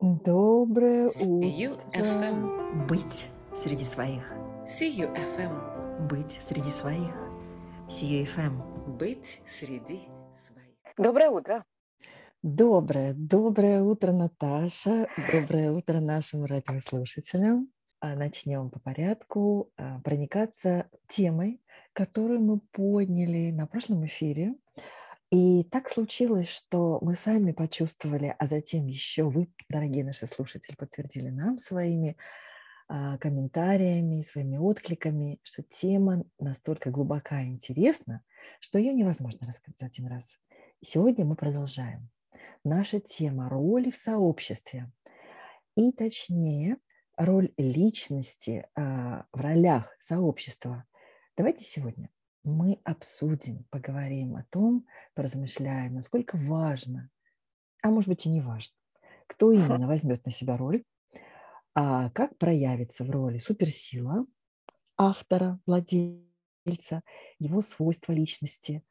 Доброе утро. FM. Быть среди своих. CU FM. Быть среди своих. CUFM. Быть среди своих. Доброе утро. Доброе, доброе утро, Наташа. Доброе утро нашим радиослушателям. А, Начнем по порядку а, проникаться темой, которую мы подняли на прошлом эфире. И так случилось, что мы сами почувствовали, а затем еще вы, дорогие наши слушатели, подтвердили нам своими а, комментариями, своими откликами, что тема настолько глубока и интересна, что ее невозможно рассказать за один раз. И сегодня мы продолжаем. Наша тема роли в сообществе. И точнее, роль личности а, в ролях сообщества. Давайте сегодня мы обсудим, поговорим о том, поразмышляем, насколько важно, а может быть и не важно, кто именно возьмет на себя роль, а как проявится в роли суперсила автора, владельца, его свойства личности.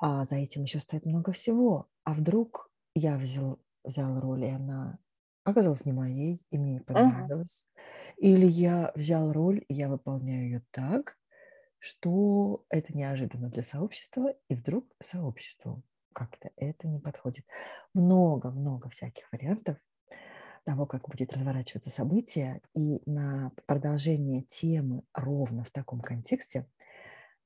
А за этим еще стоит много всего. А вдруг я взял, взял роль, и она оказалась не моей, и мне не понравилась. Или я взял роль, и я выполняю ее так, что это неожиданно для сообщества, и вдруг сообществу как-то это не подходит. Много-много всяких вариантов того, как будет разворачиваться событие, и на продолжение темы ровно в таком контексте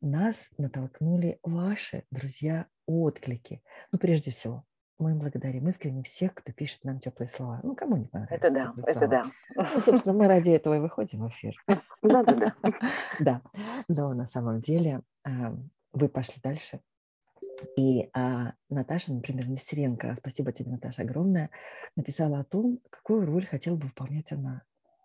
нас натолкнули ваши, друзья, отклики. Ну, прежде всего, мы благодарим искренне всех, кто пишет нам теплые слова. Ну, кому не понравится Это да, это слова. да. Ну, собственно, мы ради этого и выходим в эфир. Да, да, да. Да, но на самом деле а, вы пошли дальше. И а, Наташа, например, Нестеренко, спасибо тебе, Наташа, огромное, написала о том, какую роль хотела бы выполнять она.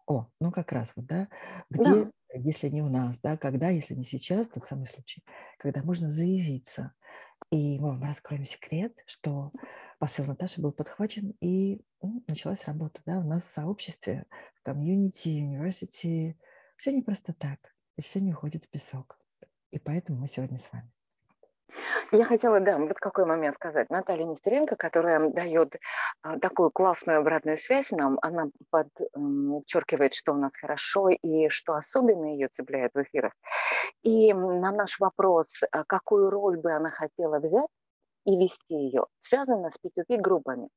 О, ну как раз вот, да, где, Да. если не у нас, да, когда, если не сейчас, тот самый случай, когда можно заявиться. И мы вам раскроем секрет, что посыл Наташи был подхвачен, и ну, началась работа, да, у нас в сообществе, в комьюнити, университете, все не просто так, и все не уходит в песок. И поэтому мы сегодня с вами. Я хотела, да, вот какой момент сказать. Наталья Нестеренко, которая дает а, такую классную обратную связь нам, она подчеркивает, что у нас хорошо и что особенно ее цепляет в эфирах. И на наш вопрос, а, какую роль бы она хотела взять, и вести ее, связано с P2P-группами.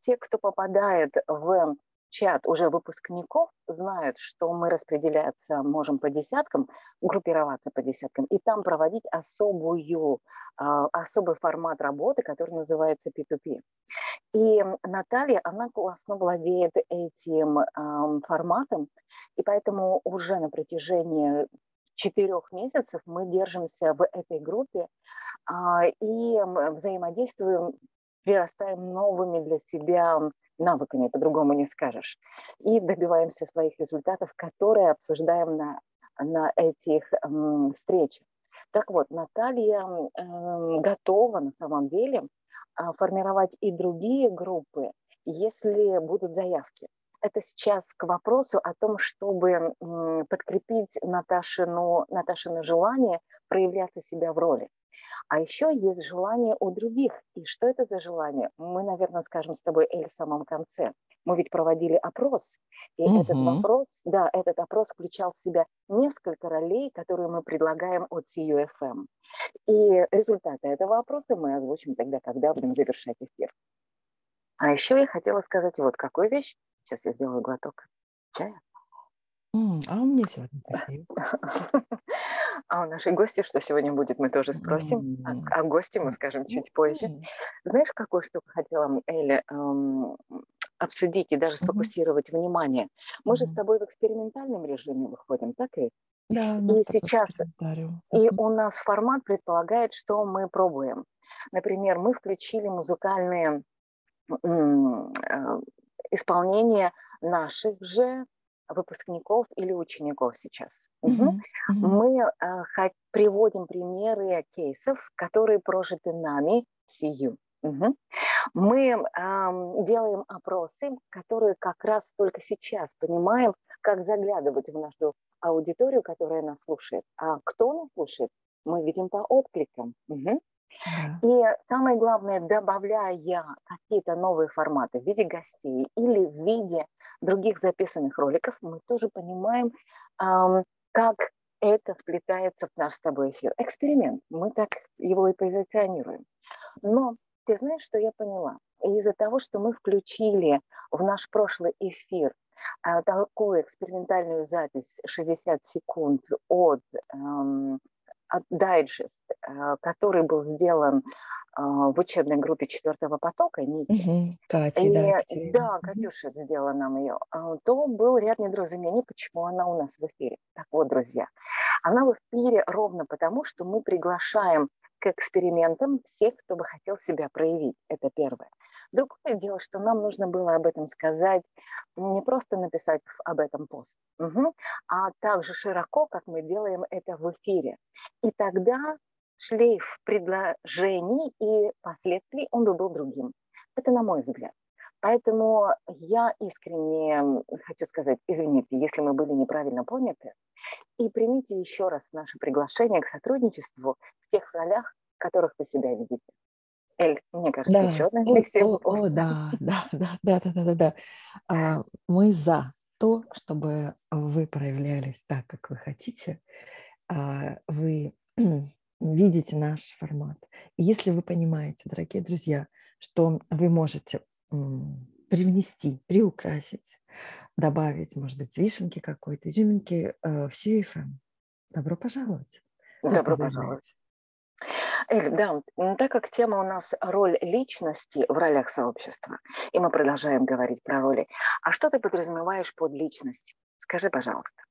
Те, кто попадает в чат уже выпускников, знают, что мы распределяться можем по десяткам, группироваться по десяткам, и там проводить особую, а, особый формат работы, который называется P2P. И Наталья, она классно владеет этим форматом, и поэтому уже на протяжении четырех месяцев мы держимся в этой группе а, и взаимодействуем, прирастаем новыми для себя навыками, по-другому не скажешь, и добиваемся своих результатов, которые обсуждаем на, на этих встречах. Так вот, Наталья м, готова на самом деле а, формировать и другие группы, если будут заявки. Это сейчас к вопросу о том, чтобы подкрепить Наташину, Наташину желание проявляться себя в роли. А еще есть желание у других. И что это за желание? Мы, наверное, скажем с тобой, Эль, в самом конце. Мы ведь проводили опрос, и этот Мгм. вопрос, да, этот опрос включал в себя несколько ролей, которые мы предлагаем от CUFM. И результаты этого опроса мы озвучим тогда, когда будем завершать эфир. А еще я хотела сказать вот какую вещь. Сейчас я сделаю глоток чая. М, А у меня сегодня кофе. А у нашей гости что сегодня будет, мы тоже спросим. А о гости мы скажем чуть позже. Знаешь, какую штуку хотела, Эля, эм, обсудить и даже сфокусировать внимание? Мы же с тобой в экспериментальном режиме выходим, так и? Да, И сейчас, и у нас формат предполагает, что мы пробуем. Например, мы включили музыкальные м, э, исполнения наших же выпускников или учеников сейчас. Мгм. Мгм. Мы э, приводим примеры кейсов, которые прожиты нами в сию. Мгм. Мы ам, делаем опросы, которые как раз только сейчас понимаем, как заглядывать в нашу аудиторию, которая нас слушает. А кто нас слушает? Мы видим по откликам. Мгм. И самое главное, добавляя какие-то новые форматы в виде гостей или в виде других записанных роликов, мы тоже понимаем, как это вплетается в наш с тобой эфир. Эксперимент. Мы так его и позиционируем. Но ты знаешь, что я поняла? Из-за того, что мы включили в наш прошлый эфир а, такую экспериментальную запись 60 секунд от, эм, дайджест, э, который был сделан э, в учебной группе четвертого потока, Ники. Угу, Катя, и, да. Да, Катюша сделала нам ее. А, то был ряд недоразумений, почему она у нас в эфире. Так вот, друзья, она в эфире ровно потому, что мы приглашаем к экспериментам всех, кто бы хотел себя проявить. Это первое. Другое дело, что нам нужно было об этом сказать, не просто написать об этом пост, угу, а также широко, как мы делаем это в эфире. И тогда шлейф предложений и последствий, он бы был другим. Это на мой взгляд. Поэтому я искренне хочу сказать, извините, если мы были неправильно поняты, и примите еще раз наше приглашение к сотрудничеству в тех ролях, в которых вы себя видите. Эль, мне кажется, да. еще одна о, о, о, да, да, да, да, да, да, да. А, мы за то, чтобы вы проявлялись так, как вы хотите. А, вы видите наш формат. И если вы понимаете, дорогие друзья, что вы можете привнести, приукрасить, добавить, может быть, вишенки какой-то, изюминки э, в CFM, добро пожаловать. Добро пожаловать. Эль, да, так как тема у нас роль личности в ролях сообщества, и мы продолжаем говорить про роли, а что ты подразумеваешь под личность? Скажи, пожалуйста.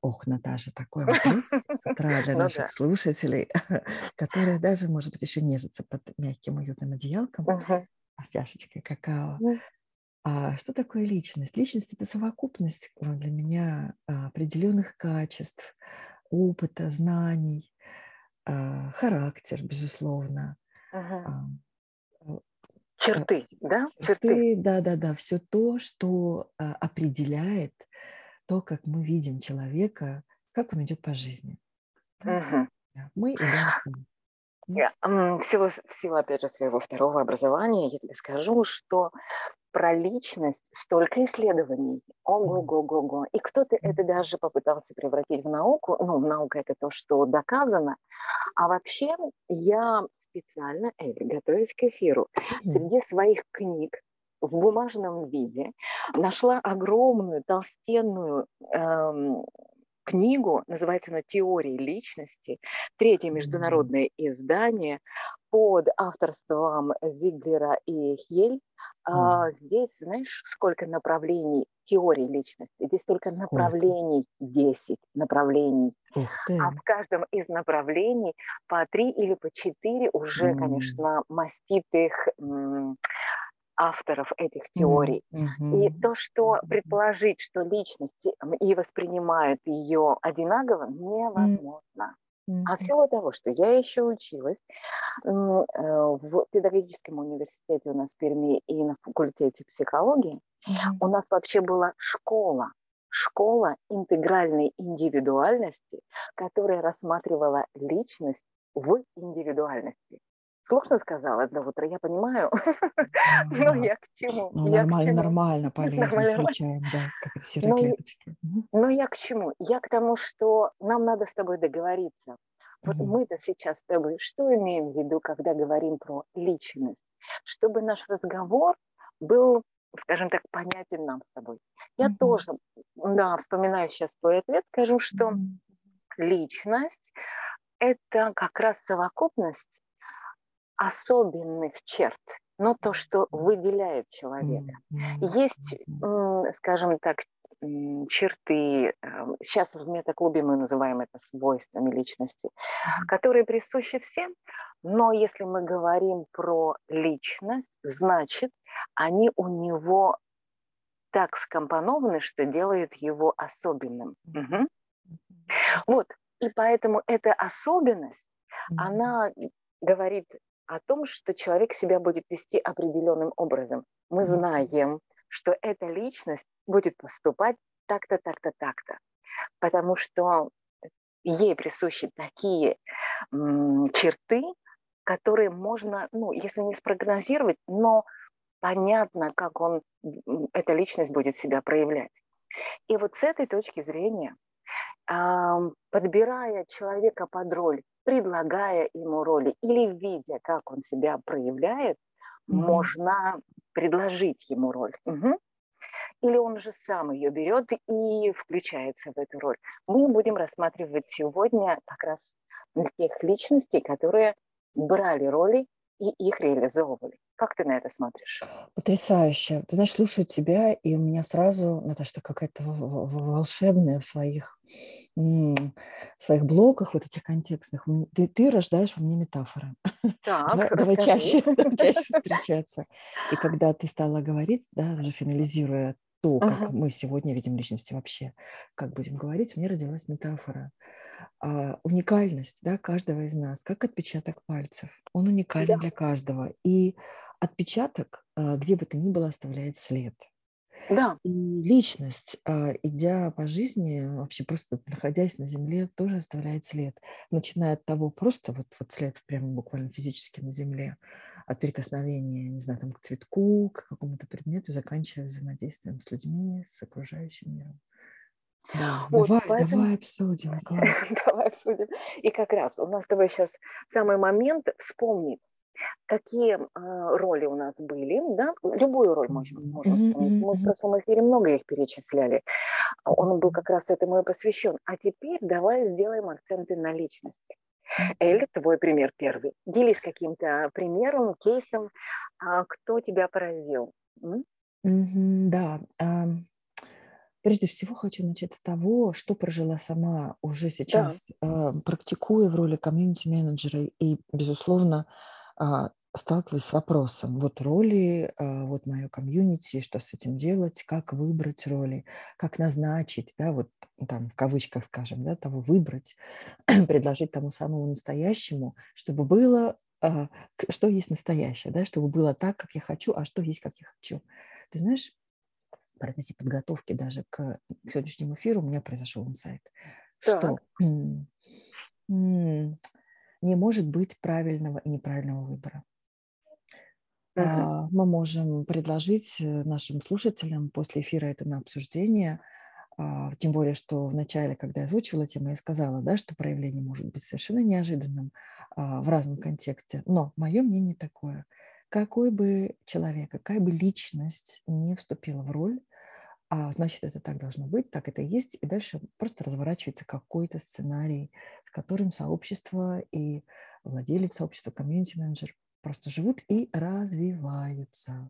Ох, Наташа, такой вопрос с утра для Ну наших да. слушателей, которые даже, может быть, еще нежатся под мягким уютным одеялком. С чашечкой какао. А что такое личность? Личность– это совокупность э, для меня а, определенных качеств, опыта, знаний, а, характер, безусловно. Мгм. а, э, Черты, да? Черты. Черты, да-да-да, все то, что определяет то, как мы видим человека, как он идет по жизни. Да? Да, Мы и В силу, в силу, опять же, своего второго образования я тебе скажу, что про личность столько исследований. Ого-го-го-го. И кто-то это даже попытался превратить в науку. Ну, наука это то, что доказано. А вообще я специально, Элли, готовясь к эфиру, среди своих книг в бумажном виде нашла огромную толстенную эм, книгу, называется она «Теория личности», третье международное издание под авторством Зиглера и Хель. А, здесь, знаешь, сколько направлений теории личности? Здесь только Сколько? направлений 10 направлений. А в каждом из направлений по три или по четыре уже, М. конечно, маститых авторов этих теорий. И мгм. то, что предположить, что личности и воспринимают ее одинаково, невозможно. А Мгм. в силу того, что я еще училась э, в педагогическом университете у нас в Перми и на факультете психологии, Мгм. у нас вообще была школа, школа интегральной индивидуальности, которая рассматривала личность в индивидуальности. Сложно сказала до утра, я понимаю, но Да. я к чему? Ну, нормально, нормально, полезно, включаем, да, как это серые Ну, клеточки. Но я к чему? Я к тому, что нам надо с тобой договориться. Вот мы-то сейчас с тобой что имеем в виду, когда говорим про личность? Чтобы наш разговор был, скажем так, понятен нам с тобой. Я тоже, да, вспоминаю сейчас твой ответ, скажу, что личность – это как раз совокупность особенных черт, но то, что выделяет человека. Есть, скажем так, черты, сейчас в метаклубе мы называем это свойствами личности, которые присущи всем, но если мы говорим про личность, значит, они у него так скомпонованы, что делают его особенным. Мгм. Вот, и поэтому эта особенность, она говорит о том, что человек себя будет вести определенным образом. Мы знаем, что эта личность будет поступать так-то, так-то, так-то, потому что ей присущи такие м, черты, который можно, ну, если не спрогнозировать, но понятно, как он, эта личность будет себя проявлять. И вот с этой точки зрения, подбирая человека под роль, предлагая ему роли или видя, как он себя проявляет, mm-hmm. можно предложить ему роль. Угу. Или он же сам ее берет и включается в эту роль. Мы будем рассматривать сегодня как раз тех личностей, которые брали роли и их реализовывали. Как ты на это смотришь? Потрясающе. Ты знаешь, слушаю тебя, и у меня сразу, Наташа, какая-то волшебная в своих, в своих блоках, вот этих контекстных. Ты, ты рождаешь во мне метафоры. Так, давай, давай чаще, чаще встречаться. И когда ты стала говорить, да, уже финализируя то, как uh-huh. мы сегодня видим личности вообще, как будем говорить, у меня родилась метафора – уникальность да, каждого из нас, как отпечаток пальцев. Он уникален да. для каждого. И отпечаток, а, где бы то ни было, оставляет след. Да. И личность, а, идя по жизни, вообще просто находясь на земле, тоже оставляет след. Начиная от того просто, вот, вот след прямо буквально физически на земле, от прикосновения, не знаю, там, к цветку, к какому-то предмету, заканчивая взаимодействием с людьми, с окружающим миром. Да, вот, давай, поэтому... давай обсудим. Давай обсудим. И как раз у нас с тобой сейчас самый момент вспомнить, какие э, роли у нас были, да, любую роль можно, можно вспомнить. Мы в прошлом эфире много их перечисляли. Он был как раз этому и посвящен. А теперь давай сделаем акценты на личности. Эль, твой пример первый. Делись каким-то примером, кейсом, а, кто тебя поразил. Да, Прежде всего хочу начать с того, что прожила сама уже сейчас, да. практикуя в роли комьюнити-менеджера и, безусловно, э, сталкиваясь с вопросом, вот роли, э, вот мое комьюнити, что с этим делать, как выбрать роли, как назначить, да, вот там в кавычках скажем, да, того выбрать, предложить тому самому настоящему, чтобы было, э, что есть настоящее, да, чтобы было так, как я хочу, а что есть, как я хочу. Ты знаешь, в процессе подготовки даже к, к сегодняшнему эфиру у меня произошел инсайт, что не может быть правильного и неправильного выбора. Uh-huh. Мы можем предложить э, нашим слушателям после эфира это на обсуждение, а, тем более, что в начале, когда я озвучивала тему, я сказала, да, что проявление может быть совершенно неожиданным а, в разном контексте. Но мое мнение такое – какой бы человек, какая бы личность не вступила в роль, а значит, это так должно быть, так это и есть, и дальше просто разворачивается какой-то сценарий, с которым сообщество и владелец сообщества, комьюнити-менеджер просто живут и развиваются,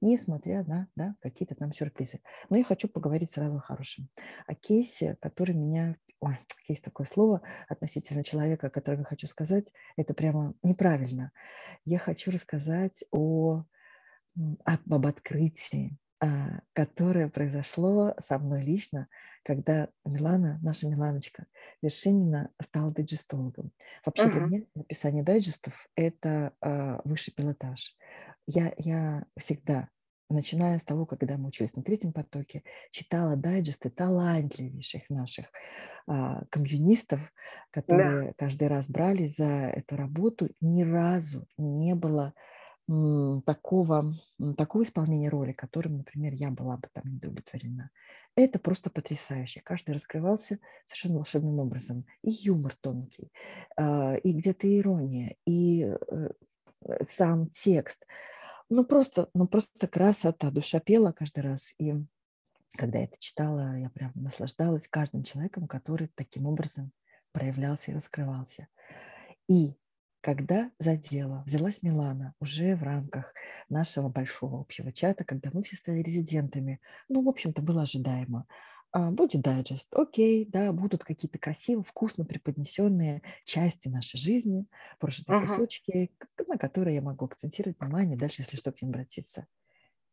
несмотря на да, какие-то там сюрпризы. Но я хочу поговорить сразу о хорошем, о кейсе, который меня ой, есть такое слово относительно человека, о котором я хочу сказать, это прямо неправильно. Я хочу рассказать о, об открытии, а, которое произошло со мной лично, когда Милана, наша Миланочка Вершинина стала дайджестологом. Вообще uh-huh. для меня написание дайджестов – это э, высший пилотаж. Я, я всегда начиная с того, когда мы учились на третьем потоке, читала дайджесты талантливейших наших а, комьюнистов, которые да. каждый раз брали за эту работу. Ни разу не было м, такого, такого исполнения роли, которым, например, я была бы там недовлетворена. Это просто потрясающе. Каждый раскрывался совершенно волшебным образом. И юмор тонкий, а, и где-то ирония, и э, сам текст – ну просто, ну просто красота, душа пела каждый раз. И когда я это читала, я прям наслаждалась каждым человеком, который таким образом проявлялся и раскрывался. И когда за дело взялась Милана уже в рамках нашего большого общего чата, когда мы все стали резидентами, ну, в общем-то, было ожидаемо. А, будет дайджест, окей, да, будут какие-то красиво, вкусно преподнесенные части нашей жизни, прожитые uh-huh. кусочки, на которые я могу акцентировать внимание дальше, если что, к ним обратиться.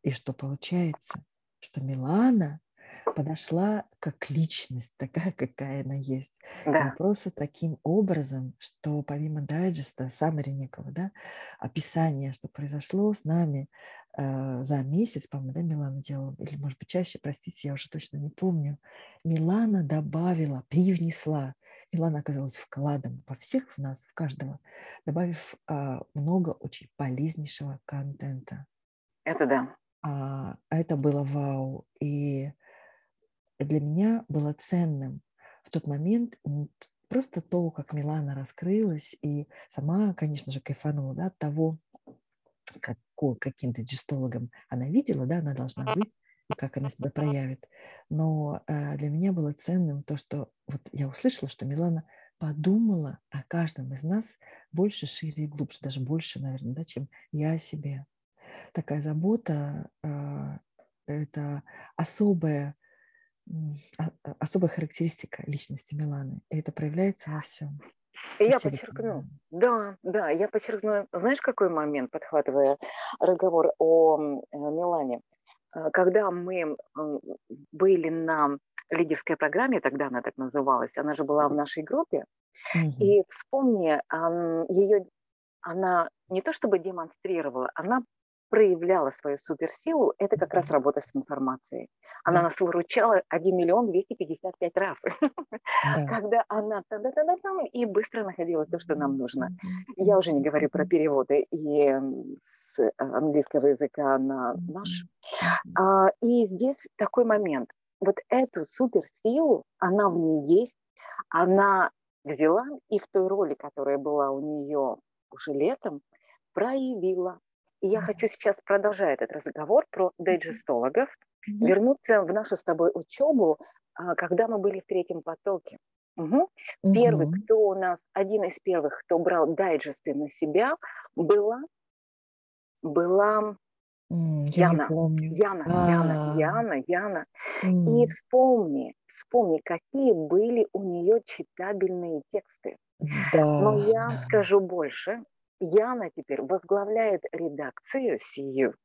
И что получается, что Милана подошла как личность, такая, какая она есть. Да. вопросу таким образом, что помимо дайджеста, саммари некого, да, описания, что произошло с нами э, за месяц, по-моему, да, Милана делала, или, может быть, чаще, простите, я уже точно не помню, Милана добавила, привнесла Милана оказалась вкладом во всех в нас, в каждого, добавив а, много очень полезнейшего контента. Это да. А, это было вау. И для меня было ценным в тот момент просто то, как Милана раскрылась, и сама, конечно же, кайфанула да, от того, как, каким-то гестологом она видела, да, она должна быть, и как она себя проявит. Но э, для меня было ценным то, что вот я услышала, что Милана подумала о каждом из нас больше, шире и глубже, даже больше, наверное, да, чем я о себе. Такая забота э, – это особая, особая характеристика личности Миланы, и это проявляется во всем. Я подчеркну, да, да, я подчеркну, знаешь, какой момент, подхватывая разговор о э, Милане? Э, когда мы были на лидерской программе, тогда она так называлась, она же была в нашей группе, угу. и вспомни, ее, она не то чтобы демонстрировала, она проявляла свою суперсилу, это как раз работа с информацией. Она да. нас выручала 1 миллион 255 раз, да. когда она та да да да там и быстро находила то, что нам нужно. Я уже не говорю про переводы и с английского языка на наш. А, и здесь такой момент. Вот эту суперсилу, она в ней есть, она взяла и в той роли, которая была у нее уже летом, проявила. И я хочу сейчас, продолжая этот разговор про дайджестологов, mm-hmm. вернуться в нашу с тобой учебу, а, когда мы были в третьем потоке. Угу. Угу. Первый, кто у нас, один из первых, кто брал дайджесты на себя, была, была mm, Яна. Яна, а. Яна, Яна, Яна. Mm. И вспомни, вспомни, какие были у нее читабельные тексты. Да. Но я скажу больше. Яна теперь возглавляет редакцию сию,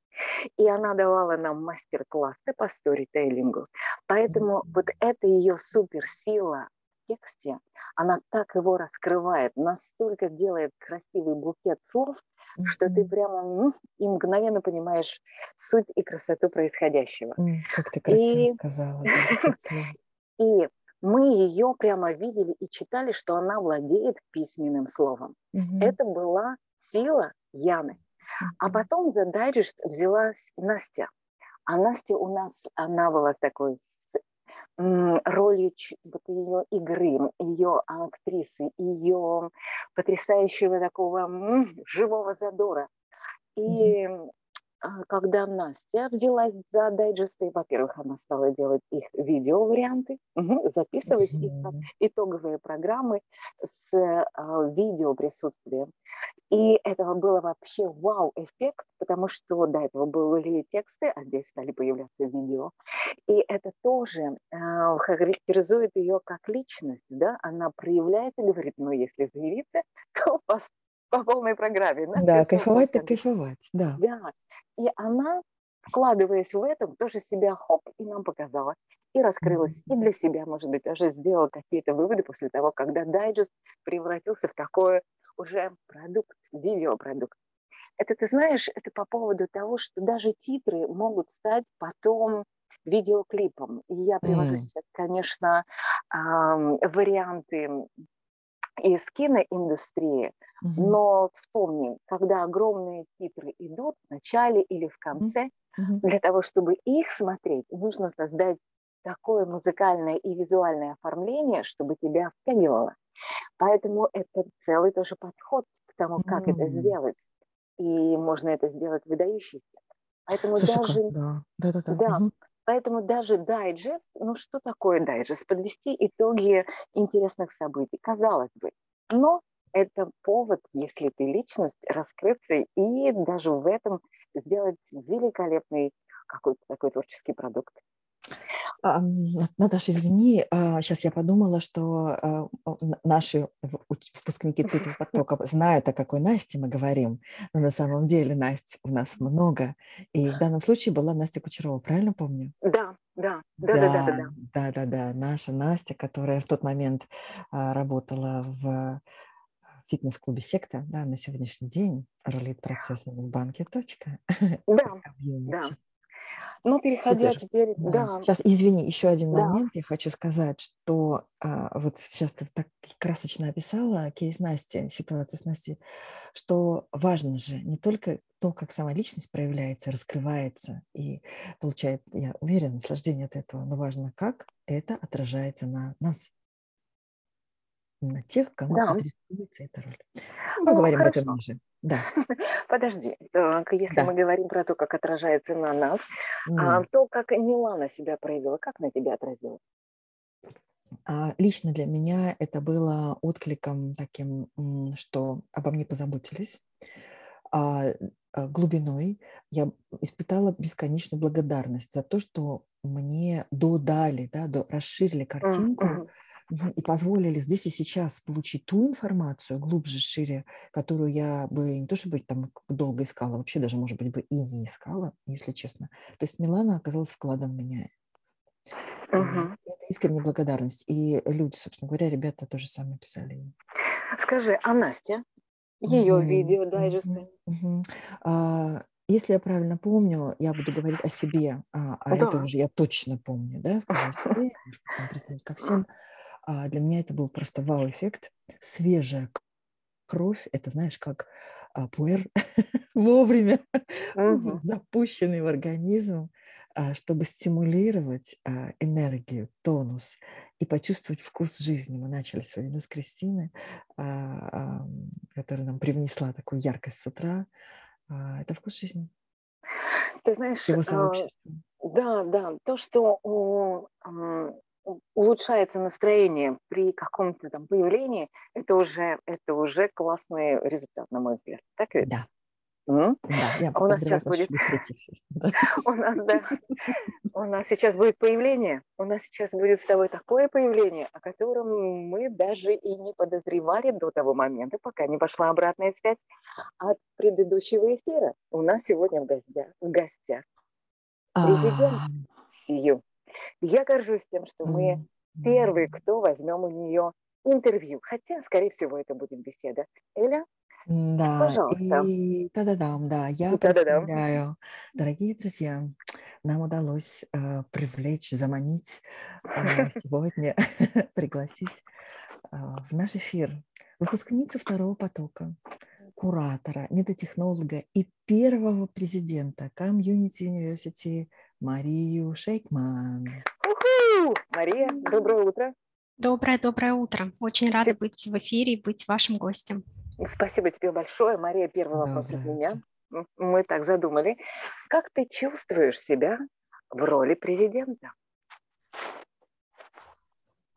и она давала нам мастер-классы по сторителлингу. Поэтому вот это ее суперсила в тексте, она так его раскрывает, настолько делает красивый букет слов, mm-hmm. что ты прямо ну, и мгновенно понимаешь суть и красоту происходящего. Mm, как ты красиво и... сказала. И мы ее прямо видели и читали, что она владеет письменным словом. Mm-hmm. Это была сила Яны. А потом за дайджест взялась Настя. А Настя у нас, она была такой ролью вот ее игры, ее актрисы, ее потрясающего такого живого задора. И когда Настя взялась за дайджесты, во-первых, она стала делать их видео-варианты, записывать их как итоговые программы с а, видео присутствием. И этого было вообще вау-эффект, потому что до этого были тексты, а здесь стали появляться видео. И это тоже а, характеризует ее как личность, да, она проявляет и говорит, ну, если заявиться, то по полной программе. Да, кайфовать так кайфовать, да. Да, и она, вкладываясь в этом, тоже себя хоп и нам показала. И раскрылась, mm-hmm. и для себя, может быть, даже сделала какие-то выводы после того, когда дайджест превратился в такой уже продукт, видеопродукт. Это, ты знаешь, это по поводу того, что даже титры могут стать потом видеоклипом. И я привожу mm. сейчас, конечно, варианты из киноиндустрии, mm-hmm. но вспомни, когда огромные титры идут в начале или в конце, mm-hmm. для того, чтобы их смотреть, нужно создать такое музыкальное и визуальное оформление, чтобы тебя втягивало. Поэтому это целый тоже подход к тому, как mm-hmm. это сделать. И можно это сделать выдающийся. Поэтому Слушай, даже... Да, да, да. да угу. Поэтому даже дайджест, ну что такое дайджест? Подвести итоги интересных событий, казалось бы. Но это повод, если ты личность, раскрыться и даже в этом сделать великолепный какой-то такой творческий продукт. Наташа, извини, сейчас я подумала, что наши выпускники третьего потока знают, о какой Насте мы говорим, но на самом деле Насть у нас много. И в данном случае была Настя Кучерова, правильно помню? Да, да, да, да, да, да. Да, да, да, наша Настя, которая в тот момент работала в фитнес-клубе «Секта», да, на сегодняшний день рулит процессом в банке «Точка». Да, да. Ну, переходя Супер. теперь, Да. да, Сейчас, извини, еще один Да. момент. Я хочу сказать, что а, вот сейчас ты так красочно описала кейс Насти, ситуацию с Настей, что важно же не только то, как сама личность проявляется, раскрывается и получает, я уверена, наслаждение от этого, но важно, как это отражается на нас, на тех, кому Да. адресуется эта роль. Ну, Поговорим об этом ниже. Да. подожди. Так, если Да. мы говорим про то, как отражается на нас, а, М. то, как Милана себя проявила, как на тебя отразилось? А, Лично для меня это было откликом таким, что обо мне позаботились. А, а, Глубиной я испытала бесконечную благодарность за то, что мне додали, да, до- расширили картинку мгм. И позволили здесь и сейчас получить ту информацию глубже, шире, которую я бы не то чтобы там долго искала, вообще даже, может быть, бы и не искала, если честно. То есть Милана оказалась вкладом в меня. Мгм. это искренняя благодарность. И люди, собственно говоря, ребята тоже сами писали. Скажи, а Настя? Ее Мгм, видео дайджесты? мгм. А, Если я правильно помню, я буду говорить о себе, а а это Да. уже я точно помню, да, скажу о себе, как всем. А Для меня это был просто вау-эффект. Свежая кровь, это знаешь, как а, пуэр вовремя Мгм. запущенный в организм, а, чтобы стимулировать а, энергию, тонус и почувствовать вкус жизни. Мы начали сегодня с Кристины, а, ам, которая нам привнесла такую яркость с утра. А, Это вкус жизни Ты знаешь, всего а, сообщества. да, да, то, что у- улучшается настроение при каком-то там появлении, это уже, это уже классный результат, на мой взгляд. Так ведь? Да, М? да, я А у нас сейчас будет, у нас, да, у нас сейчас будет появление, у нас сейчас будет с тобой такое появление, о котором мы даже и не подозревали до того момента, пока не пошла обратная связь от предыдущего эфира. У нас сегодня в гостях, в гостях президент А, Сию. Я горжусь тем, что мы первые, кто возьмем у нее интервью. Хотя, скорее всего, это будет беседа. Эля, Да, пожалуйста. и та-да-дам, да, я представляю, дорогие друзья, нам удалось э, привлечь, заманить э, сегодня, пригласить э, в наш эфир выпускницу второго потока, куратора, метатехнолога и первого президента Community University Марию Шейкман. Уху! Мария, доброе утро. Доброе-доброе утро. Очень рада Теп- быть в эфире и быть вашим гостем. Спасибо тебе большое. Мария, первый вопрос от меня. Мы так задумали. Как ты чувствуешь себя в роли президента?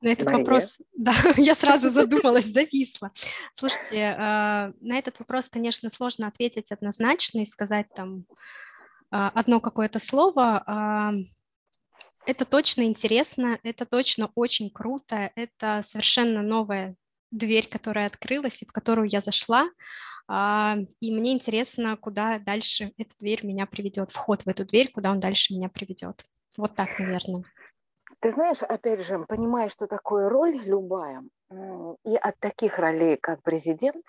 На этот Мария? вопрос, да, я сразу задумалась, зависла. Слушайте, э, на этот вопрос, конечно, сложно ответить однозначно и сказать там одно какое-то слово. А, Это точно интересно, это точно очень круто, это совершенно новая дверь, которая открылась и в которую я зашла. А, И мне интересно, куда дальше эта дверь меня приведет, вход в эту дверь, куда он дальше меня приведет. Вот так, наверное. Ты знаешь, опять же, понимая, что такое роль любая, и от таких ролей, как президент,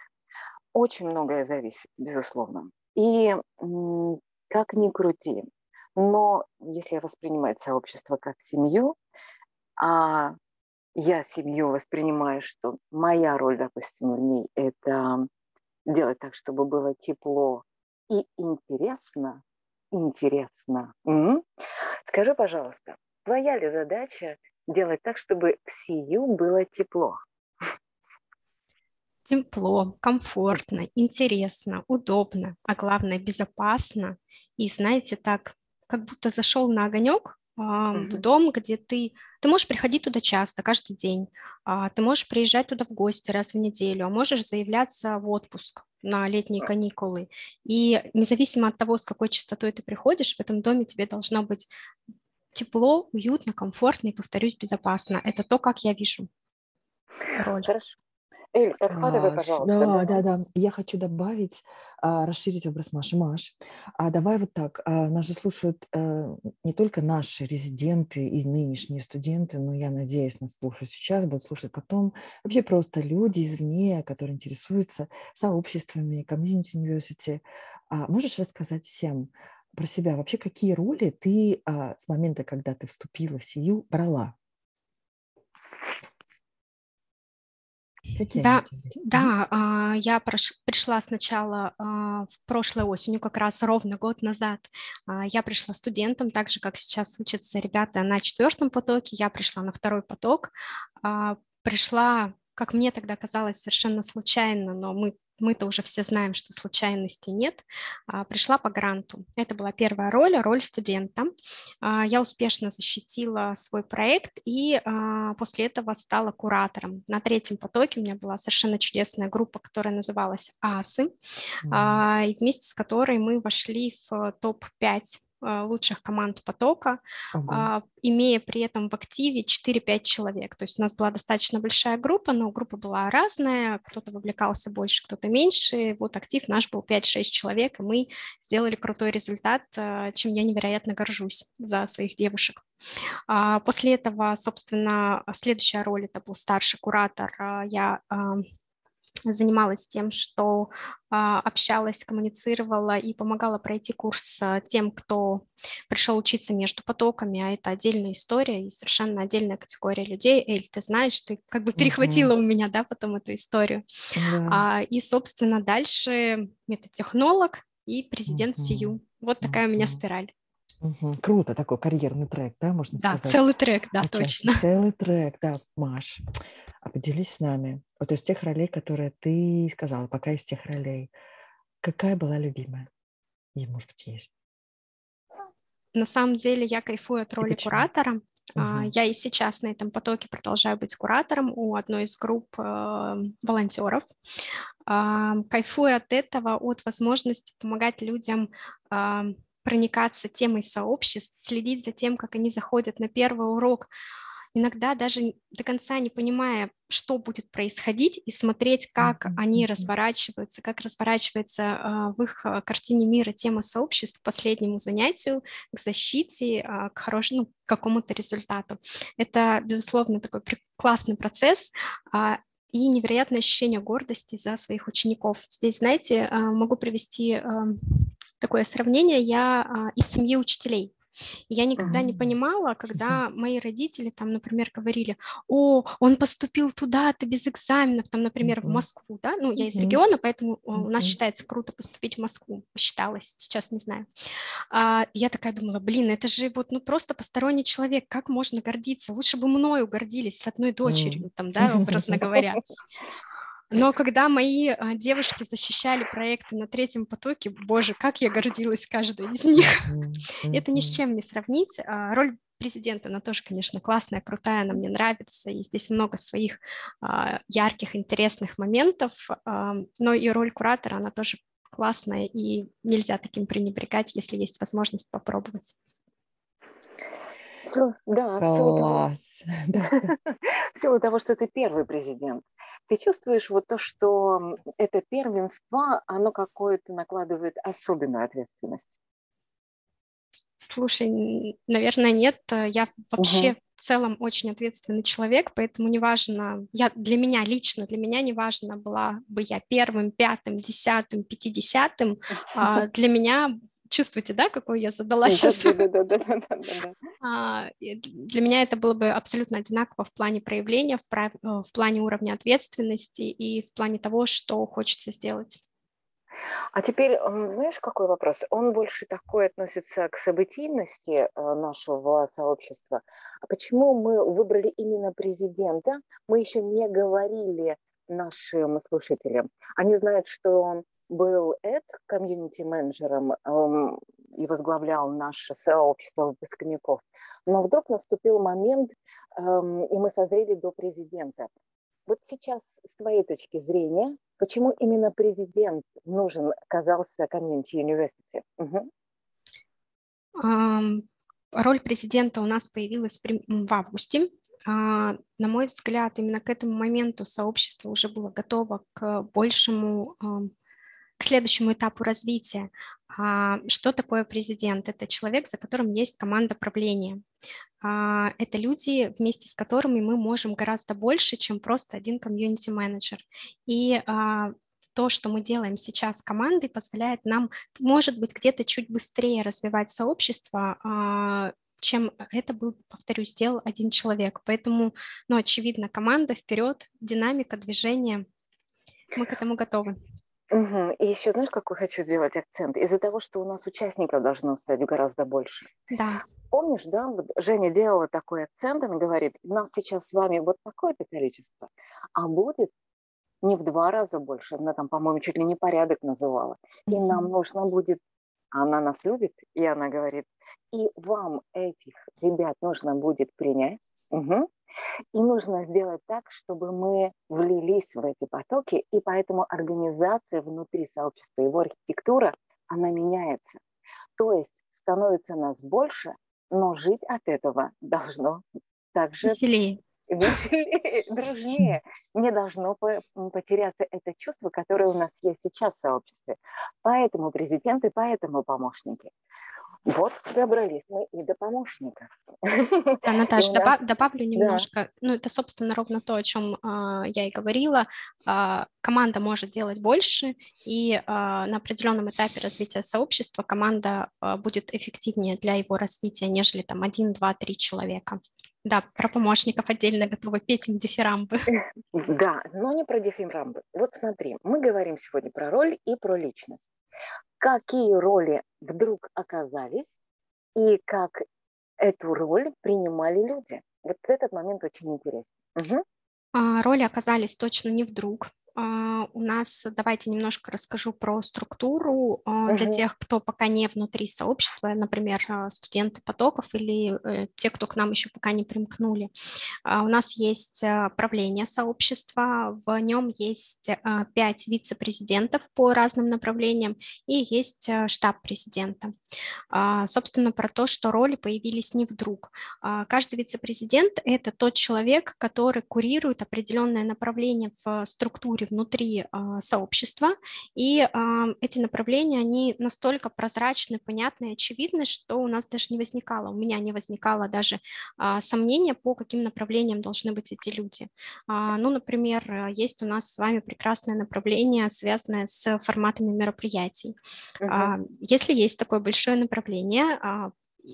очень многое зависит, безусловно. И как ни крути, но если воспринимать сообщество как семью, а я семью воспринимаю, что моя роль, допустим, в ней это делать так, чтобы было тепло и интересно, интересно. М? Скажи, пожалуйста, твоя ли задача делать так, чтобы в сию было тепло? Тепло, комфортно, интересно, удобно, а главное безопасно. И знаете, так, как будто зашел на огонек а, в дом, где ты, ты можешь приходить туда часто, каждый день, а, ты можешь приезжать туда в гости раз в неделю, а можешь заявляться в отпуск на летние М. каникулы. И независимо от того, с какой частотой ты приходишь, в этом доме тебе должно быть тепло, уютно, комфортно и, повторюсь, безопасно. Это то, как я вижу роль. Хорошо. Эль, ш- пожалуйста. Да, да, да. Я хочу добавить, а, расширить образ Маши. Маш, а давай вот так. а, Нас же слушают э, не только наши резиденты и нынешние студенты, но я надеюсь, нас слушают сейчас, будут слушать потом. Вообще просто люди извне, которые интересуются сообществами, комьюнити университи. А Можешь рассказать всем, про себя. Вообще, какие роли ты а, с момента, когда ты вступила в сию, брала? Какие да, да, а, я пришла сначала а, в прошлой осенью, как раз ровно год назад. А, я пришла студентом, так же, как сейчас учатся ребята на четвертом потоке. Я пришла на второй поток. Пришла, как мне тогда казалось, совершенно случайно, но мы мы-то уже все знаем, что случайностей нет, а, пришла по гранту. Это была первая роль, роль студента. А, я успешно защитила свой проект и а, после этого стала куратором. На третьем потоке у меня была совершенно чудесная группа, которая называлась АСы, mm-hmm. и вместе с которой мы вошли в топ-5 а, лучших команд потока, ага. имея при этом в активе 4-5 человек. То есть у нас была достаточно большая группа, но группа была разная, кто-то вовлекался больше, кто-то меньше. Вот актив наш был 5-6 человек, и мы сделали крутой результат, а, чем я невероятно горжусь за своих девушек. После этого, собственно, следующая роль это был старший куратор. Я занималась тем, что а, общалась, коммуницировала и помогала пройти курс а, тем, кто пришел учиться между потоками, а это отдельная история и совершенно отдельная категория людей. Эль, ты знаешь, ты как бы перехватила mm-hmm. у меня, да, потом эту историю. Yeah. А, и, собственно, дальше метатехнолог и президент mm-hmm. СИЮ. Вот такая mm-hmm. у меня спираль. Угу. Круто, такой карьерный трек, да, можно да, сказать? Да, целый трек, да, Отчасти. точно. Целый трек, да, Маш. А поделись с нами, вот из тех ролей, которые ты сказала, пока из тех ролей, какая была любимая? И, может быть, есть. На самом деле я кайфую от роли куратора. Угу. Я и сейчас на этом потоке продолжаю быть куратором у одной из групп э, волонтеров. Э, кайфую от этого, от возможности помогать людям э, проникаться темой сообществ, следить за тем, как они заходят на первый урок, иногда даже до конца не понимая, что будет происходить, и смотреть, как mm-hmm. они разворачиваются, как разворачивается э, в их э, картине мира тема сообществ к последнему занятию, к защите, э, к хорошему, ну, какому-то результату. Это, безусловно, такой классный процесс, э, и невероятное ощущение гордости за своих учеников. Здесь, знаете, могу привести такое сравнение. Я из семьи учителей. Я никогда не понимала, когда мои родители там, например, говорили, о, он поступил туда-то без экзаменов, там, например, в Москву, да, ну, я из региона, поэтому у нас считается круто поступить в Москву, считалось, сейчас не знаю. А, я такая думала, блин, это же вот, ну, просто посторонний человек, как можно гордиться? Лучше бы мною гордились, родной дочерью, там, да, образно говоря. Но когда мои а, девушки защищали проекты на третьем потоке, боже, как я гордилась каждой из них. Это ни с чем не сравнить. А, роль президента, она тоже, конечно, классная, крутая, она мне нравится, и здесь много своих а, ярких, интересных моментов, но и роль куратора, она тоже классная, и нельзя таким пренебрегать, если есть возможность попробовать. Все, да, Класс. все того, в силу того, что ты первый президент. Ты чувствуешь вот то, что это первенство, оно какое-то накладывает особенную ответственность? Слушай, наверное, нет. Я вообще угу. в целом очень ответственный человек, поэтому неважно, я, для меня лично, для меня неважно, была бы я первым, пятым, десятым, пятидесятым, а для меня чувствуете, да, какой я задала сейчас? А, для меня это было бы абсолютно одинаково в плане проявления, в. Э, в плане уровня ответственности и в плане того, что хочется сделать. А теперь, знаешь, какой вопрос? Он больше такой относится к событийности э, нашего сообщества. А почему мы выбрали именно президента? Мы еще не говорили нашим слушателям. Они знают, что был Эд комьюнити-менеджером эм, и возглавлял наше сообщество выпускников. Но вдруг наступил момент, эм, и мы созрели до президента. Вот сейчас, с твоей точки зрения, почему именно президент нужен оказался комьюнити университете? Угу. Роль президента у нас появилась в августе. Uh, на мой взгляд, именно к этому моменту сообщество уже было готово к большему к следующему этапу развития. А, что такое президент? Это человек, за которым есть команда правления. А, это люди, вместе с которыми мы можем гораздо больше, чем просто один комьюнити-менеджер. И а, то, что мы делаем сейчас командой, позволяет нам, может быть, где-то чуть быстрее развивать сообщество, чем это был, повторюсь, сделал один человек. Поэтому, ну, очевидно, команда вперед, динамика, движение. Мы к этому готовы. Угу. И еще знаешь, какой хочу сделать акцент? Из-за того, что у нас участников должно стать гораздо больше. Да. Помнишь, да, вот Женя делала такой акцент, она говорит, у нас сейчас с вами вот такое-то количество, а будет не в два раза больше, она там, по-моему, чуть ли не порядок называла. И нам нужно будет, она нас любит, и она говорит, и вам этих ребят нужно будет принять, угу. И нужно сделать так, чтобы мы влились в эти потоки, и поэтому организация внутри сообщества, его архитектура, она меняется. То есть становится нас больше, но жить от этого должно также веселее веселее, дружнее. Не должно потеряться это чувство, которое у нас есть сейчас в сообществе. Поэтому президенты, поэтому помощники. Вот добрались мы и до помощников. Да, Наташа, добав, добавлю немножко. Да. Ну, это, собственно, ровно то, о чем э, я и говорила. Э, команда может делать больше, и э, на определенном этапе развития сообщества команда э, будет эффективнее для его развития, нежели там один, два, три человека. Да, про помощников отдельно готовы петь им дифирамбы. Да, но не про дифирамбы. Вот смотри, мы говорим сегодня про роль и про личность. Какие роли вдруг оказались и как эту роль принимали люди? Вот этот момент очень интересен. Угу. А, роли оказались точно не вдруг. А, у нас, давайте немножко расскажу про структуру uh-huh. для тех, кто пока не внутри сообщества, например, а, студенты потоков или э, те, кто к нам еще пока не примкнули. У нас есть правление сообщества, в нем есть пять вице-президентов по разным направлениям и есть штаб президента. Собственно, про то, что роли появились не вдруг. Каждый вице-президент – это тот человек, который курирует определенное направление в структуре структуре внутри а, сообщества, и а, эти направления, они настолько прозрачны, понятны и очевидны, что у нас даже не возникало, у меня не возникало даже а, сомнения, по каким направлениям должны быть эти люди. Ну, например, есть у нас с вами прекрасное направление, связанное с форматами мероприятий. Uh-huh. Если есть такое большое направление,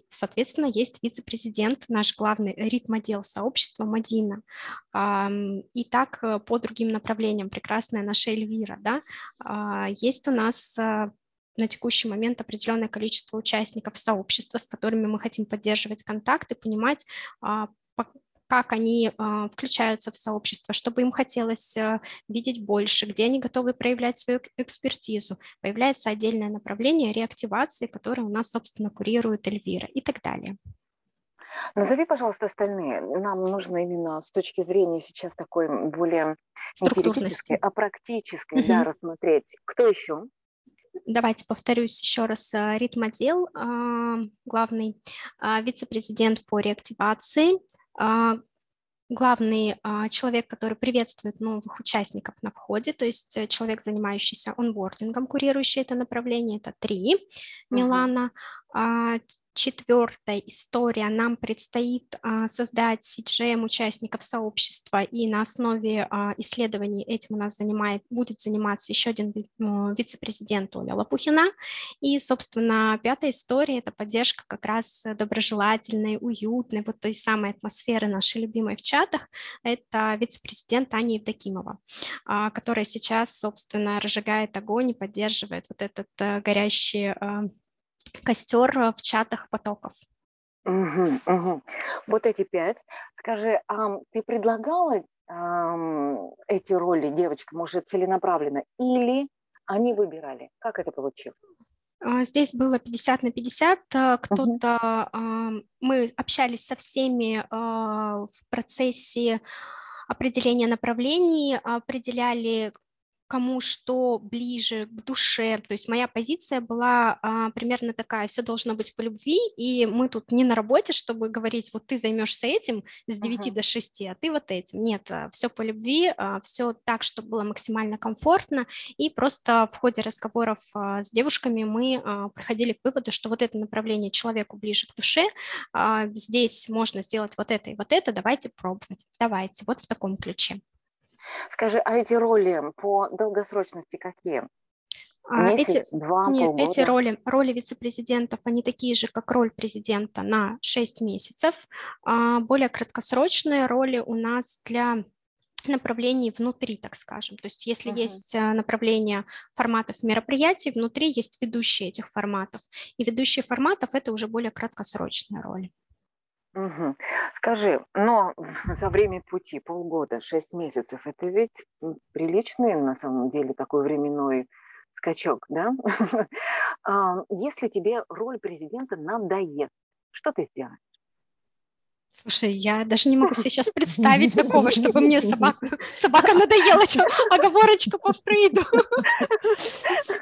Соответственно, есть вице-президент, наш главный ритм-отдел сообщества Мадина. И так э, по другим направлениям, прекрасная наша Эльвира. Да? А, есть у нас э, на текущий момент определенное количество участников сообщества, с которыми мы хотим поддерживать контакты, понимать, а, как они э, включаются в сообщество, чтобы им хотелось э, видеть больше, где они готовы проявлять свою экспертизу. Появляется отдельное направление реактивации, которое у нас, собственно, курирует Эльвира и так далее. Назови, пожалуйста, остальные. Нам нужно именно с точки зрения сейчас такой более не теоретической, а практической, угу. да, рассмотреть. Кто еще? Давайте повторюсь еще раз. Э, ритм-отдел главный, вице-президент по реактивации, а, главный а, человек, который приветствует новых участников на входе, то есть э, человек, занимающийся онбордингом, курирующий это направление, это три, Милана. Uh-huh четвертая история. Нам предстоит а, создать CGM участников сообщества, и на основе а, исследований этим у нас занимает, будет заниматься еще один вице-президент Оля Лопухина. И, собственно, пятая история – это поддержка как раз доброжелательной, уютной, вот той самой атмосферы нашей любимой в чатах. Это вице-президент Аня Евдокимова, а, которая сейчас, собственно, разжигает огонь и поддерживает вот этот э, горящий костер э, в чатах потоков. Угу, угу. Вот эти пять. Скажи, а ты предлагала а, эти роли девочкам уже целенаправленно или они выбирали? Как это получилось? А, здесь было 50 на 50. Э, кто-то, uh-huh. мы общались со всеми в процессе определения направлений, определяли кому что ближе к душе. То есть моя позиция была а, примерно такая, все должно быть по любви, и мы тут не на работе, чтобы говорить, вот ты займешься этим с 9 uh-huh. до 6, а ты вот этим. Нет, а, все по любви, а, все так, чтобы было максимально комфортно, и просто в ходе разговоров а, с девушками мы приходили к выводу, что вот это направление человеку ближе к душе, здесь можно сделать вот это и вот это, давайте пробовать, давайте, вот в таком ключе. Скажи, а эти роли по долгосрочности какие? А, Месяц, эти, два, нет, полгода? эти роли, роли вице-президентов, они такие же, как роль президента на 6 месяцев. А более краткосрочные роли у нас для направлений внутри, так скажем. То есть если Мгм. есть а, направление форматов мероприятий, внутри есть ведущие этих форматов. И ведущие форматов – это уже более краткосрочные роли. Мгм. Скажи, но за время пути полгода, шесть месяцев, это ведь приличный на самом деле такой временной скачок, да? А, Если тебе роль президента надоест, что ты сделаешь? Слушай, я даже не могу себе сейчас представить такого, чтобы мне собака, собака надоела, что оговорочка по Фрейду.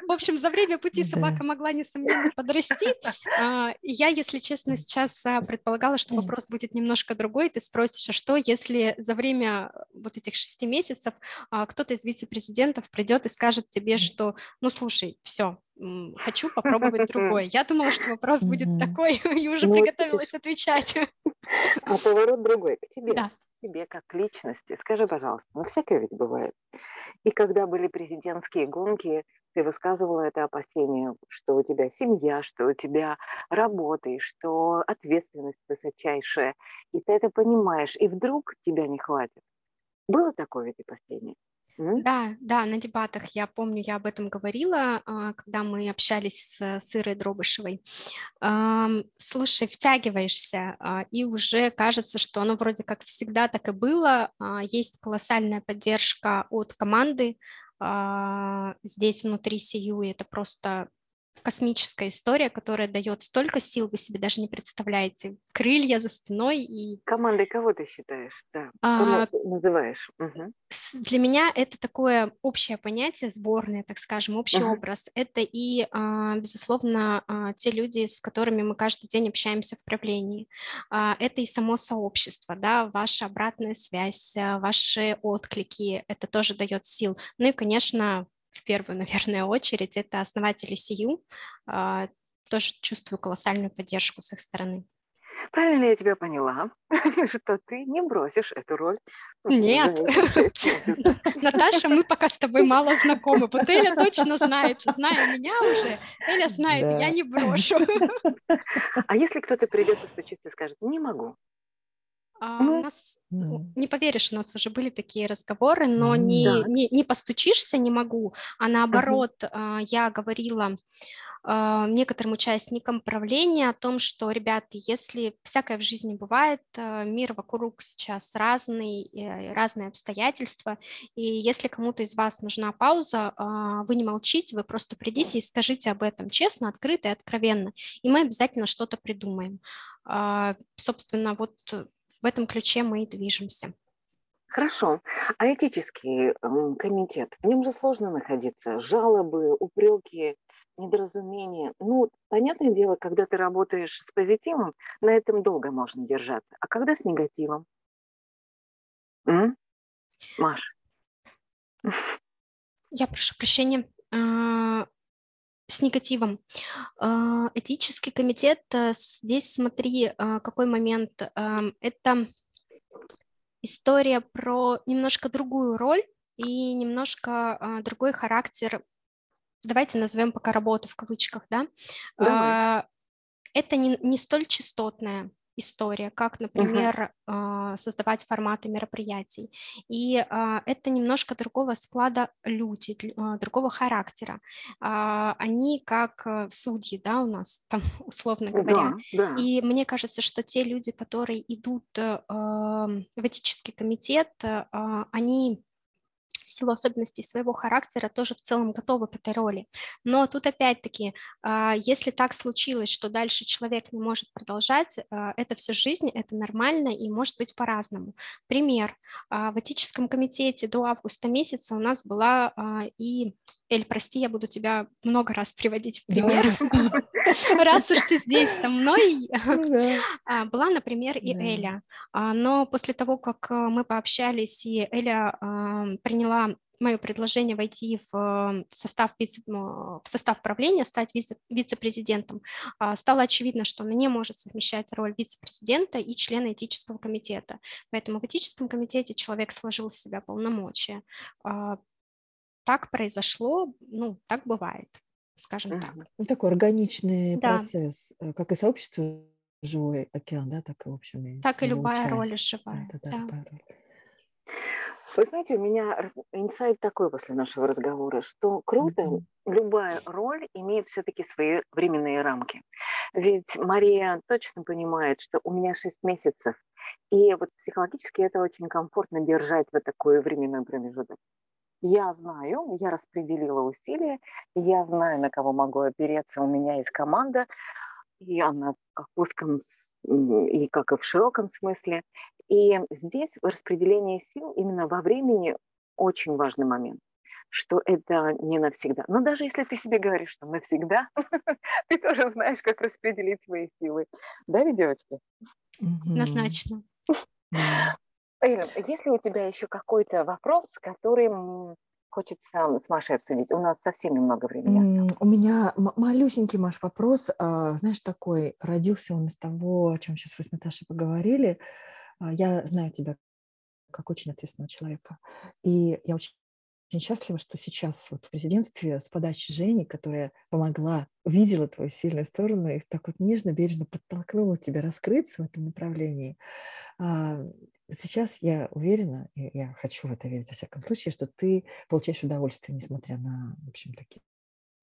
В общем, за время пути собака могла, несомненно, подрасти. А, Я, если честно, сейчас а, предполагала, что вопрос будет немножко другой. Ты спросишь, а что, если за время вот этих шести месяцев а, кто-то из вице-президентов придет и скажет тебе, что, ну, слушай, все, хочу попробовать другое. Я думала, что вопрос будет такой, и уже Ну, приготовилась отвечать. А поворот другой, к тебе. Да. тебе как личности. Скажи, пожалуйста, ну всякое ведь бывает. И когда были президентские гонки, ты высказывала это опасение, что у тебя семья, что у тебя работа, и что ответственность высочайшая, и ты это понимаешь, и вдруг тебя не хватит. Было такое ведь опасение? Да, да, на дебатах я помню, я об этом говорила, а, когда мы общались с с Ирой Дробышевой. Слушай, втягиваешься, а, и уже кажется, что оно вроде как всегда так и было. А, Есть колоссальная поддержка от команды здесь внутри Сию, это просто космическая история, которая дает столько сил, вы себе даже не представляете. Крылья за спиной и Командой кого ты считаешь? Да. А, Кого ты называешь? С- для меня это такое общее понятие, сборное, так скажем, общий Ага. образ. Это и, а, безусловно, а, те люди, с которыми мы каждый день общаемся в правлении. А, Это и само сообщество, да, ваша обратная связь, ваши отклики, это тоже дает сил. Ну и, конечно, в первую, наверное, очередь, это основатели СИЮ. А, Тоже чувствую колоссальную поддержку с их стороны. Правильно я тебя поняла, что ты не бросишь эту роль. ну, Нет. Наташа, мы пока с тобой мало знакомы. Вот Эля точно знает, зная меня уже, Эля знает, Да. я не брошу. А если кто-то придет, постучится и скажет, не могу, А, Ну, у нас, не поверишь, у нас уже были такие разговоры, но не, так. не, не постучишься не могу, а наоборот, а, я говорила а, некоторым участникам правления о том, что, ребята, если всякое в жизни бывает, а, мир вокруг сейчас разный, э, разные обстоятельства, и если кому-то из вас нужна пауза, а, вы не молчите, вы просто придите и скажите об этом честно, открыто и откровенно, и мы обязательно что-то придумаем. А, Собственно, вот в этом ключе мы и движемся. Хорошо. А этический комитет, в нем же сложно находиться. Жалобы, упреки, недоразумения. Ну, понятное дело, когда ты работаешь с позитивом, на этом долго можно держаться. А когда с негативом? М? Маш, Я прошу прощения. А, С негативом. А, Этический комитет, а, здесь смотри, а, какой момент. Ам, Это история про немножко другую роль и немножко а, другой характер. Давайте назовем пока работу в кавычках, да? Давай. А, Это не, не столь частотная история, как, например, а, создавать форматы мероприятий. И а, это немножко другого склада люди, а, другого характера. Они как а, судьи, да, у нас там, условно говоря. да, да. И мне кажется, что те люди, которые идут э, в этический комитет, э, они в силу особенностей своего характера тоже в целом готовы к этой роли. Но тут опять-таки, а, если так случилось, что дальше человек не может продолжать, а, это все жизнь, это нормально и может быть по-разному. Пример. а, В этическом комитете до августа месяца у нас была а, и Эль, прости, я буду тебя много раз приводить в пример. Раз уж ты здесь со мной, Ну да. а, Была, например, и Да. Эля, А, но после того, как а, мы пообщались, и Эля а, приняла мое предложение войти в состав, вице, в состав правления, стать вице, вице-президентом, стало очевидно, что она не может совмещать роль вице-президента и члена этического комитета. Поэтому в этическом комитете человек сложил с себя полномочия. Так произошло, ну, так бывает, скажем так. Ну, такой органичный да. процесс, э, как и сообщество живой океан, да, так и, в общем, так и любая участь. роль живая. Да, да, да. Вы знаете, у меня инсайт такой после нашего разговора, что круто, mm-hmm. любая роль имеет все-таки свои временные рамки. Ведь Мария точно понимает, что у меня 6 месяцев, и вот психологически это очень комфортно держать вот такой временной промежуток. Я знаю, я распределила усилия, я знаю, на кого могу опереться, у меня есть команда, и она как в узком и как и в широком смысле. И здесь распределение сил именно во времени очень важный момент что это не навсегда. Но даже если ты себе говоришь, что навсегда, ты тоже знаешь, как распределить свои силы. Да, ведь, девочки? Однозначно. Ирина, есть ли у тебя еще какой-то вопрос, который хочется с Машей обсудить. У нас совсем немного времени. У меня малюсенький, Маш, вопрос. А, знаешь, такой, родился он из того, о чем сейчас вы с Наташей поговорили. А, я знаю тебя как очень ответственного человека. И я очень очень счастлива, что сейчас вот в президентстве с подачи Жени, которая помогла, увидела твою сильную сторону и так вот нежно, бережно подтолкнула тебя раскрыться в этом направлении. Сейчас я уверена, и я хочу в это верить во всяком случае, что ты получаешь удовольствие, несмотря на, в общем, такие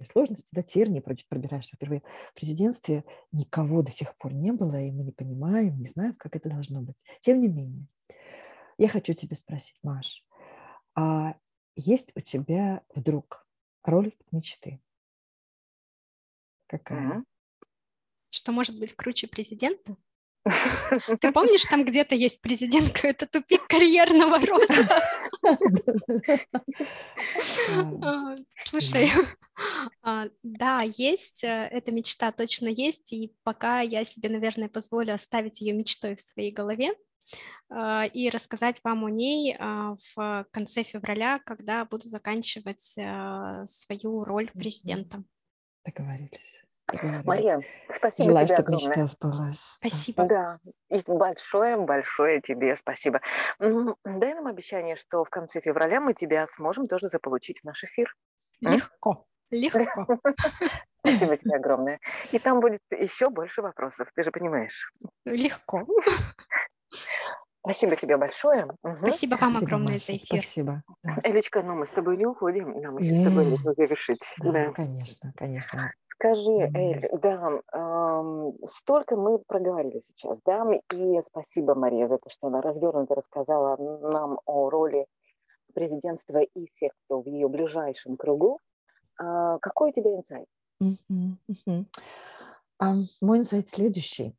сложности, да, тернии, пробираешься впервые в президентстве, никого до сих пор не было, и мы не понимаем, не знаем, как это должно быть. Тем не менее, я хочу тебя спросить, Маш, а есть у тебя вдруг роль мечты? Какая? Что может быть круче президента? Ты помнишь, там где-то есть президентка, это тупик карьерного роста? Слушай, а, да, есть, э, эта мечта точно есть, и пока я себе, наверное, позволю оставить ее мечтой в своей голове, а, и рассказать вам о ней а, в конце февраля, когда буду заканчивать свою роль президента. Договорились. Мария, спасибо Желаю, тебе чтобы огромное. мечта сбылась. Спасибо. Да, и большое-большое тебе спасибо. Дай нам обещание, что в конце февраля мы тебя сможем тоже заполучить в наш эфир. Легко. Легко. Спасибо тебе огромное. И там будет еще больше вопросов, ты же понимаешь. Легко. Спасибо тебе большое. Угу. Спасибо вам Спасибо, огромное Маша, за эфир. Спасибо. Элечка, ну мы с тобой не уходим, нам еще с тобой нужно завершить. Да, да, конечно, конечно. Скажи, Эль, да, эм, столько мы проговорили сейчас, да, и спасибо, Мария, за то, что она развернуто рассказала нам о роли президентства и всех, кто в ее ближайшем кругу. Э, какой у тебя инсайт? Uh-huh, uh-huh. Um, мой инсайт следующий.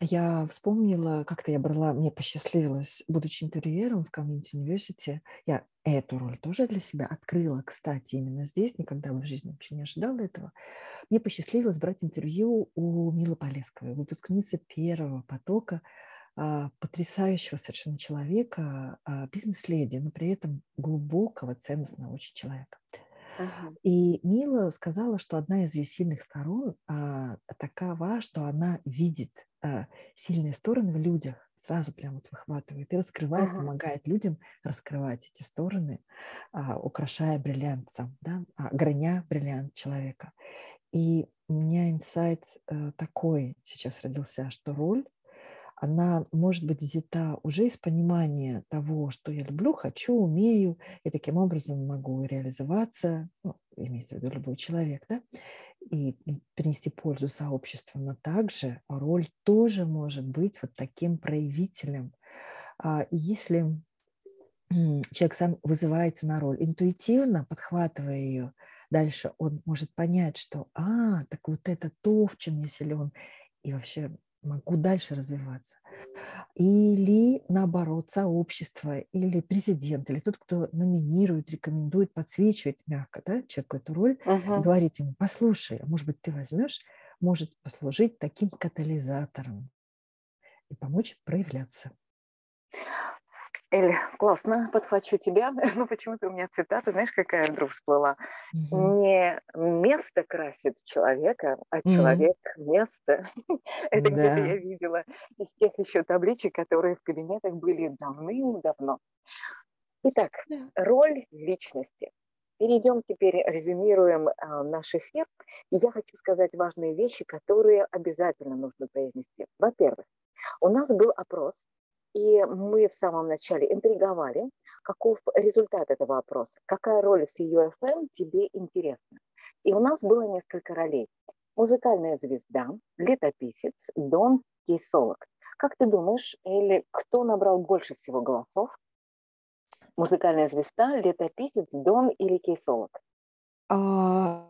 Я вспомнила, как-то я брала, мне посчастливилось, будучи интервьюером в Community University, я эту роль тоже для себя открыла, кстати, именно здесь, никогда в жизни вообще не ожидала этого. Мне посчастливилось брать интервью у Милы Полесковой, выпускницы первого потока, а, потрясающего совершенно человека, а, бизнес-леди, но при этом глубокого, ценностного очень человека. И Мила сказала, что одна из ее сильных сторон а, такова, что она видит а, сильные стороны в людях, сразу прям вот выхватывает и раскрывает, uh-huh. помогает людям раскрывать эти стороны, а, украшая бриллиантом, да, а, граня бриллиант человека. И у меня инсайт а, такой сейчас родился, что роль она может быть взята уже из понимания того, что я люблю, хочу, умею, и таким образом могу реализоваться, ну, имеется в виду любой человек, да, и принести пользу сообществу, но также роль тоже может быть вот таким проявителем. А, и если человек сам вызывается на роль, интуитивно подхватывая ее, дальше он может понять, что, а, так вот это то, в чем я силен, и вообще могу дальше развиваться. Или наоборот, сообщество, или президент, или тот, кто номинирует, рекомендует, подсвечивает мягко да, человеку эту роль, uh-huh. говорит ему, послушай, а может быть, ты возьмешь, может послужить таким катализатором и помочь проявляться. Эль, классно, подхвачу тебя. Ну, почему-то у меня цитата, знаешь, какая вдруг всплыла. Мгм. Не место красит человека, а человек место. Это где-то Да. я видела из тех еще табличек, которые в кабинетах были давным-давно. Итак, Да. роль личности. Перейдем теперь, резюмируем а, наш эфир. И я хочу сказать важные вещи, которые обязательно нужно произнести. Во-первых, у нас был опрос, и мы в самом начале интриговали, каков результат этого опроса, какая роль в CUFM тебе интересна. И у нас было несколько ролей. Музыкальная звезда, летописец, дон, кейсолог. Как ты думаешь, Элли, кто набрал больше всего голосов? Музыкальная звезда, летописец, дон или кейсолог? А,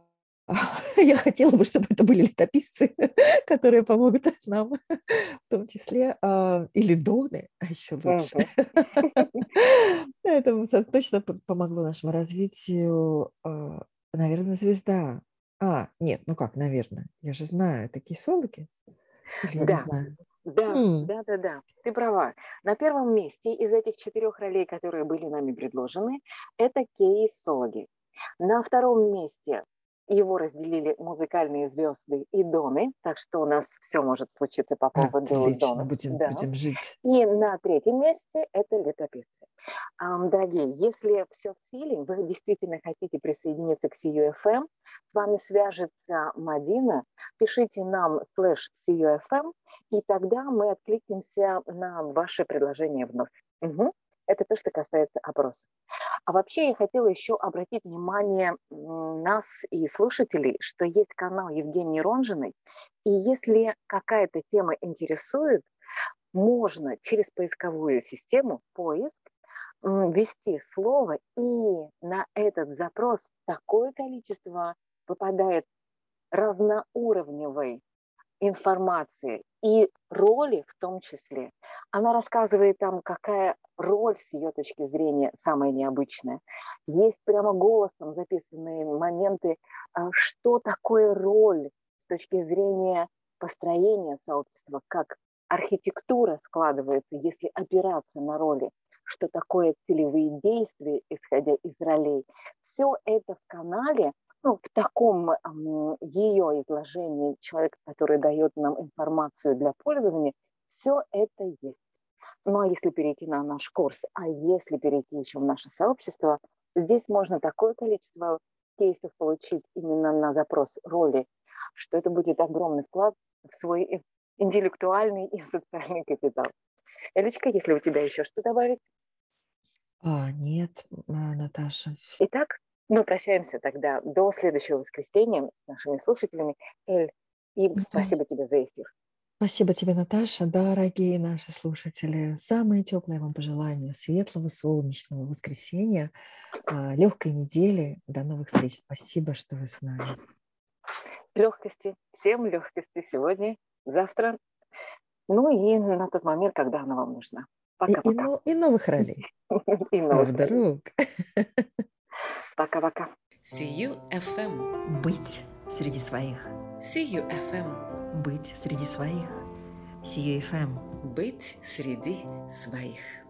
Я хотела бы, чтобы это были летописцы, которые помогут нам, в том числе, а, или доны, а еще лучше. Это точно помогло нашему развитию. а, Наверное, звезда. А, нет, ну как, наверное. Я же знаю, это кисологи. Не Да. знаю. Да, да, да, да, ты права. На первом месте из этих четырех ролей, которые были нами предложены, это кейсологи. На втором месте его разделили музыкальные звезды и доны, так что у нас все может случиться по поводу Отлично, донов. будем, Да. будем жить. И на третьем месте это летописцы. Дорогие, если все в силе, вы действительно хотите присоединиться к CUFM, с вами свяжется Мадина, пишите нам слэш CUFM, и тогда мы откликнемся на ваше предложение вновь. Мгм. Это то, что касается опроса. А вообще я хотела еще обратить внимание нас и слушателей, что есть канал Евгении Ронжиной, и если какая-то тема интересует, можно через поисковую систему поиск ввести слово, и на этот запрос такое количество попадает разноуровневой информации и роли в том числе. Она рассказывает там, какая роль с ее точки зрения самая необычная. Есть прямо голосом записанные моменты, а, что такое роль с точки зрения построения сообщества, как архитектура складывается, если опираться на роли, что такое целевые действия, исходя из ролей. Все это в канале, ну, в таком ее изложении человека, который дает нам информацию для пользования, все это есть. Ну а если перейти на наш курс, а если перейти еще в наше сообщество, здесь можно такое количество кейсов получить именно на запрос роли, что это будет огромный вклад в свой интеллектуальный и социальный капитал. Элечка, если у тебя еще что добавить? А, нет, а, Наташа. Итак, мы прощаемся тогда до следующего воскресенья с нашими слушателями. Эль, и Да. спасибо тебе за эфир. Спасибо тебе, Наташа. Дорогие наши слушатели, самые теплые вам пожелания светлого, солнечного воскресенья, легкой недели. До новых встреч. Спасибо, что вы с нами. Легкости, всем легкости сегодня, завтра, ну и на тот момент, когда она вам нужна. И, и Пока-пока. но- и новых ролей. И А новых вдруг? Пока-пока. See FM. Быть среди своих. See FM. Быть среди своих. Сию ФМ. Быть среди своих.